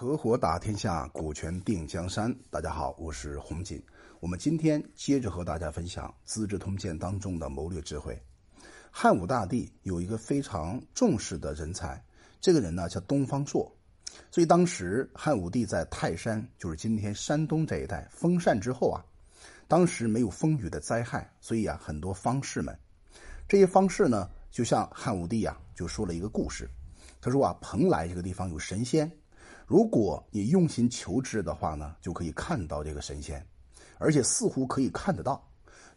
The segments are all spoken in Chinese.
合伙打天下，股权定江山。大家好，我是洪锦。我们今天接着和大家分享《资治通鉴》当中的谋略智慧。汉武大帝有一个非常重视的人才，这个人呢叫东方朔。所以当时汉武帝在泰山，就是今天山东这一带封禅之后啊，当时没有风雨的灾害，所以啊，很多方士们，这些方士呢，就像汉武帝啊就说了一个故事。他说啊，蓬莱这个地方有神仙。如果你用心求知的话呢，就可以看到这个神仙，而且似乎可以看得到。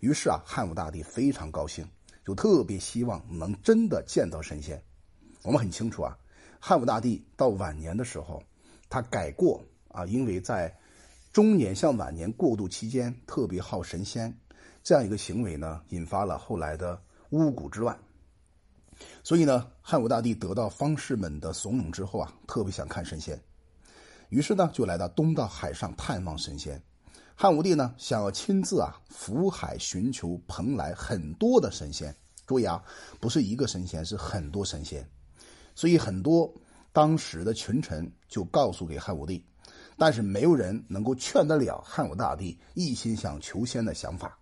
于是啊，汉武大帝非常高兴，就特别希望能真的见到神仙。我们很清楚啊，汉武大帝到晚年的时候，他改过啊，因为在中年向晚年过渡期间，特别好神仙这样一个行为呢，引发了后来的巫蛊之乱。所以呢，汉武大帝得到方士们的怂恿之后啊，特别想看神仙。于是呢，就来到东到海上探望神仙。汉武帝呢，想要亲自啊浮海寻求蓬莱很多的神仙。注意啊，不是一个神仙，是很多神仙。所以很多当时的群臣就告诉给汉武帝，但是没有人能够劝得了汉武大帝一心想求仙的想法。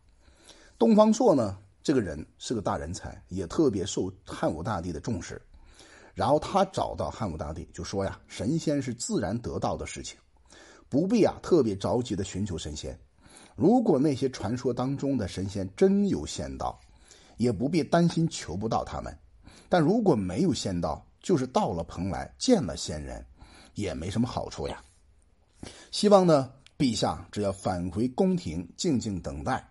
东方朔呢，这个人是个大人才，也特别受汉武大帝的重视。然后他找到汉武大帝，就说呀：“神仙是自然得到的事情，不必啊特别着急的寻求神仙。如果那些传说当中的神仙真有仙道，也不必担心求不到他们。但如果没有仙道，就是到了蓬莱见了仙人，也没什么好处呀。希望呢，陛下只要返回宫廷，静静等待，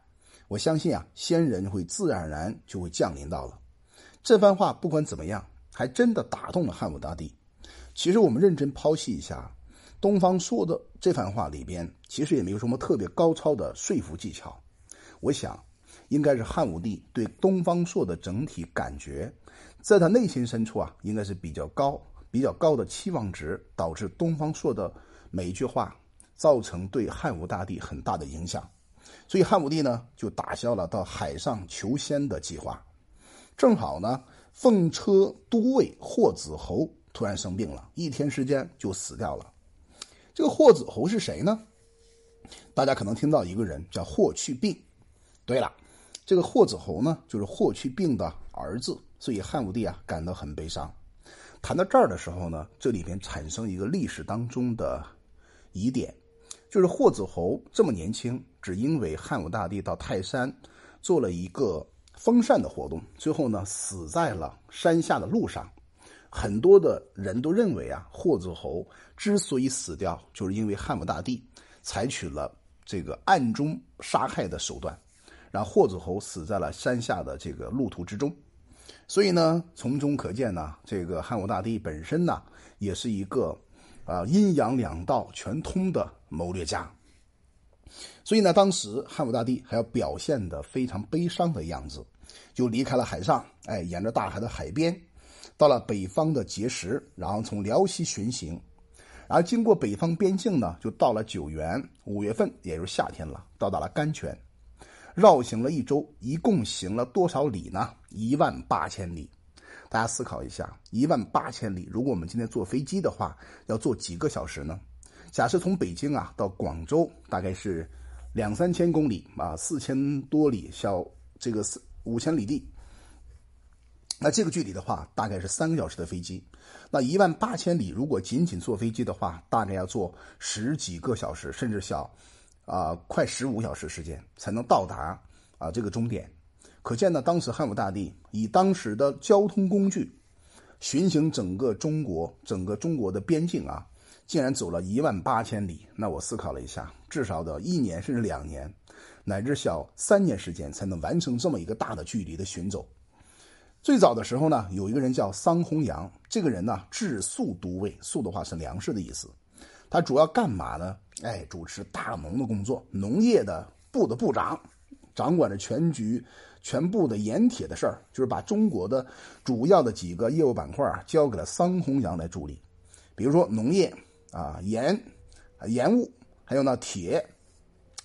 我相信啊，仙人会自然而然就会降临到了。这番话不管怎么样。”还真的打动了汉武大帝。其实我们认真剖析一下，东方朔的这番话里边，其实也没有什么特别高超的说服技巧。我想，应该是汉武帝对东方朔的整体感觉，在他内心深处啊，应该是比较高、比较高的期望值，导致东方朔的每一句话造成对汉武大帝很大的影响。所以汉武帝呢，就打消了到海上求仙的计划。正好呢。奉车都尉霍子侯突然生病了，一天时间就死掉了。这个霍子侯是谁呢？大家可能听到一个人叫霍去病。对了，这个霍子侯呢，就是霍去病的儿子，所以汉武帝啊感到很悲伤。谈到这儿的时候呢，这里边产生一个历史当中的疑点，就是霍子侯这么年轻，只因为汉武大帝到泰山做了一个。封禅的活动，最后呢死在了山下的路上。很多的人都认为啊，霍子侯之所以死掉，就是因为汉武大帝采取了这个暗中杀害的手段，让霍子侯死在了山下的这个路途之中。所以呢，从中可见呢，这个汉武大帝本身呢，也是一个啊阴阳两道全通的谋略家。所以呢，当时汉武大帝还要表现的非常悲伤的样子，就离开了海上，哎，沿着大海的海边，到了北方的碣石，然后从辽西巡行，然后经过北方边境呢，就到了九原，五月份，也就是夏天了，到达了甘泉，绕行了一周，一共行了多少里呢？一万八千里。大家思考一下，一万八千里，如果我们今天坐飞机的话，要坐几个小时呢？假设从北京啊到广州大概是两三千公里啊，四千多里，小这个四五千里地。那这个距离的话，大概是三个小时的飞机。那一万八千里，如果仅仅坐飞机的话，大概要坐十几个小时，甚至小啊快十五小时时间才能到达啊这个终点。可见呢，当时汉武大帝以当时的交通工具巡行整个中国，整个中国的边境啊。竟然走了一万八千里，那我思考了一下，至少得一年甚至两年，乃至小三年时间才能完成这么一个大的距离的巡走。最早的时候呢，有一个人叫桑弘羊，这个人呢治粟都尉，粟的话是粮食的意思。他主要干嘛呢？哎，主持大农的工作，农业的部的部长，掌管着全局、全部的盐铁的事儿，就是把中国的主要的几个业务板块交给了桑弘羊来处理，比如说农业。啊，盐，盐务，还有呢铁，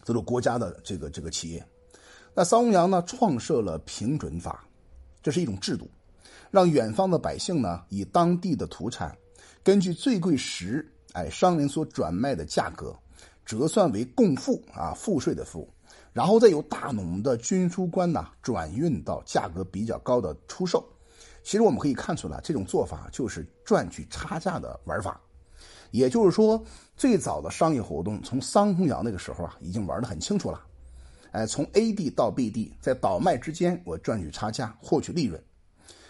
这是国家的这个这个企业。那桑弘羊呢，创设了平准法，这是一种制度，让远方的百姓呢，以当地的土产，根据最贵时哎，商人所转卖的价格折算为贡赋啊，赋税的赋，然后再由大农的军书官呐转运到价格比较高的出售。其实我们可以看出来，这种做法就是赚取差价的玩法。也就是说，最早的商业活动从桑弘羊那个时候啊，已经玩得很清楚了。哎，从 A 地到 B 地，在倒卖之间，我赚取差价，获取利润。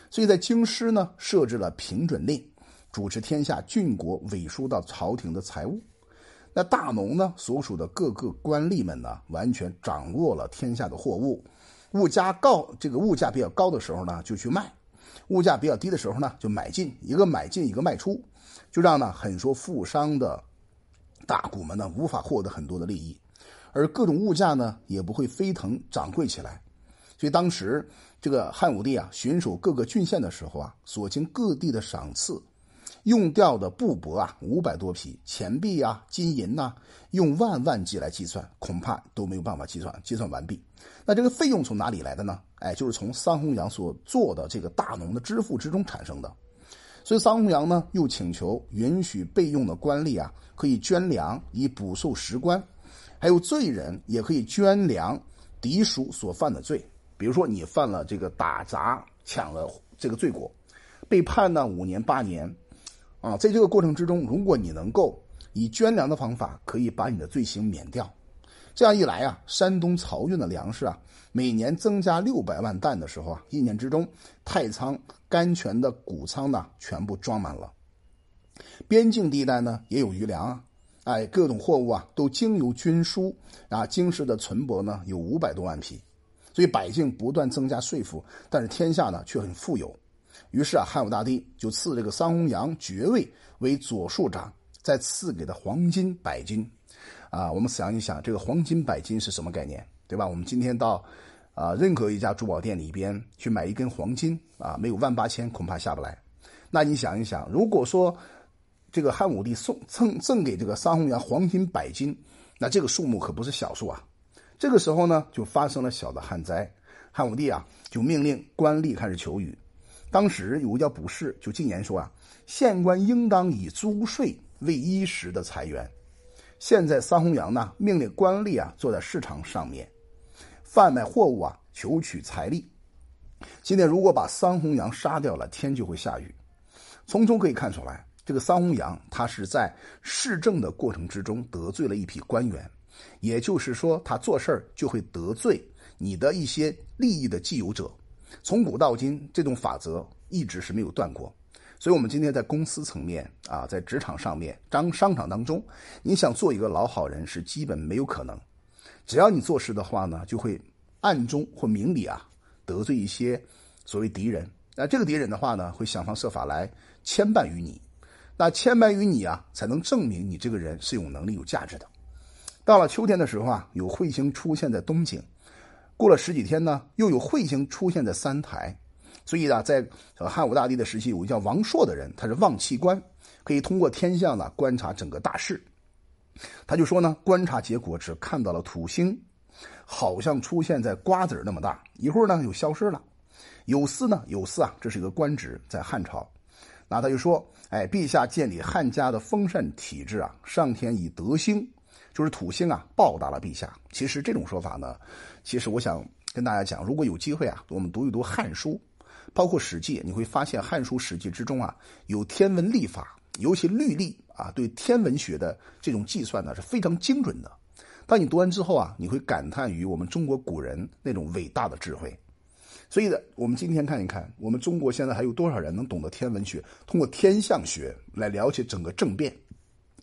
所以在京师呢，设置了平准令，主持天下郡国委书到朝廷的财务。那大农呢，所属的各个官吏们呢，完全掌握了天下的货物。物价高，这个物价比较高的时候呢，就去卖；物价比较低的时候呢，就买进。一个买进，一个卖出。就让呢很多富商的大股们呢无法获得很多的利益，而各种物价呢也不会飞腾涨贵起来。所以当时这个汉武帝啊巡守各个郡县的时候啊，所经各地的赏赐用掉的布帛啊五百多匹，钱币啊金银呐用万万计来计算，恐怕都没有办法计算计算完毕。那这个费用从哪里来的呢？哎，就是从桑弘羊所做的这个大农的支付之中产生的。所以桑弘羊呢，又请求允许备用的官吏啊，可以捐粮以补受实官，还有罪人也可以捐粮抵赎所犯的罪。比如说你犯了这个打砸抢了这个罪过，被判呢五年八年，啊，在这个过程之中，如果你能够以捐粮的方法，可以把你的罪行免掉。这样一来啊，山东漕运的粮食啊，每年增加六百万担的时候啊，一年之中，太仓、甘泉的谷仓呢，全部装满了。边境地带呢，也有余粮啊，哎，各种货物啊，都经由军书啊，京师的存帛呢，有五百多万匹，所以百姓不断增加税赋，但是天下呢，却很富有。于是啊，汉武大帝就赐这个桑弘羊爵位为左庶长，再赐给他黄金百斤。啊，我们想一想，这个黄金百斤是什么概念，对吧？我们今天到啊任何一家珠宝店里边去买一根黄金啊，没有万八千恐怕下不来。那你想一想，如果说这个汉武帝送赠赠给这个桑弘羊黄金百斤，那这个数目可不是小数啊。这个时候呢，就发生了小的旱灾，汉武帝啊就命令官吏开始求雨。当时有个叫卜士就进言说啊，县官应当以租税为衣食的财源。现在桑弘羊呢，命令官吏啊坐在市场上面，贩卖货物啊，求取财力。今天如果把桑弘羊杀掉了，天就会下雨。从中可以看出来，这个桑弘羊他是在市政的过程之中得罪了一批官员，也就是说，他做事儿就会得罪你的一些利益的既有者。从古到今，这种法则一直是没有断过。所以，我们今天在公司层面啊，在职场上面、商商场当中，你想做一个老好人是基本没有可能。只要你做事的话呢，就会暗中或明里啊得罪一些所谓敌人。那这个敌人的话呢，会想方设法来牵绊于你。那牵绊于你啊，才能证明你这个人是有能力、有价值的。到了秋天的时候啊，有彗星出现在东京；过了十几天呢，又有彗星出现在三台。所以呢，在汉武大帝的时期，有个叫王朔的人，他是望气观，可以通过天象呢观察整个大势。他就说呢，观察结果只看到了土星，好像出现在瓜子那么大，一会儿呢又消失了。有司呢，有司啊，这是一个官职，在汉朝。那他就说，哎，陛下建立汉家的丰盛体制啊，上天以德星，就是土星啊，报答了陛下。其实这种说法呢，其实我想跟大家讲，如果有机会啊，我们读一读《汉书》。包括《史记》，你会发现《汉书》《史记》之中啊，有天文历法，尤其律历啊，对天文学的这种计算呢是非常精准的。当你读完之后啊，你会感叹于我们中国古人那种伟大的智慧。所以呢，我们今天看一看，我们中国现在还有多少人能懂得天文学，通过天象学来了解整个政变、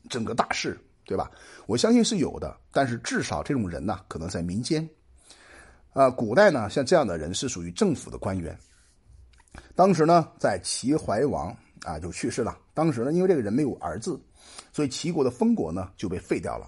整个大事，对吧？我相信是有的，但是至少这种人呢，可能在民间。啊，古代呢，像这样的人是属于政府的官员。当时呢，在齐怀王啊就去世了。当时呢，因为这个人没有儿子，所以齐国的封国呢就被废掉了。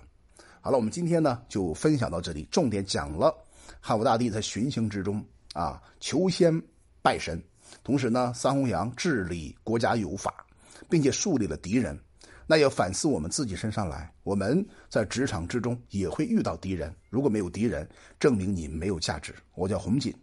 好了，我们今天呢就分享到这里，重点讲了汉武大帝在巡行之中啊求仙拜神，同时呢，桑弘羊治理国家有法，并且树立了敌人。那要反思我们自己身上来，我们在职场之中也会遇到敌人。如果没有敌人，证明你没有价值。我叫洪锦。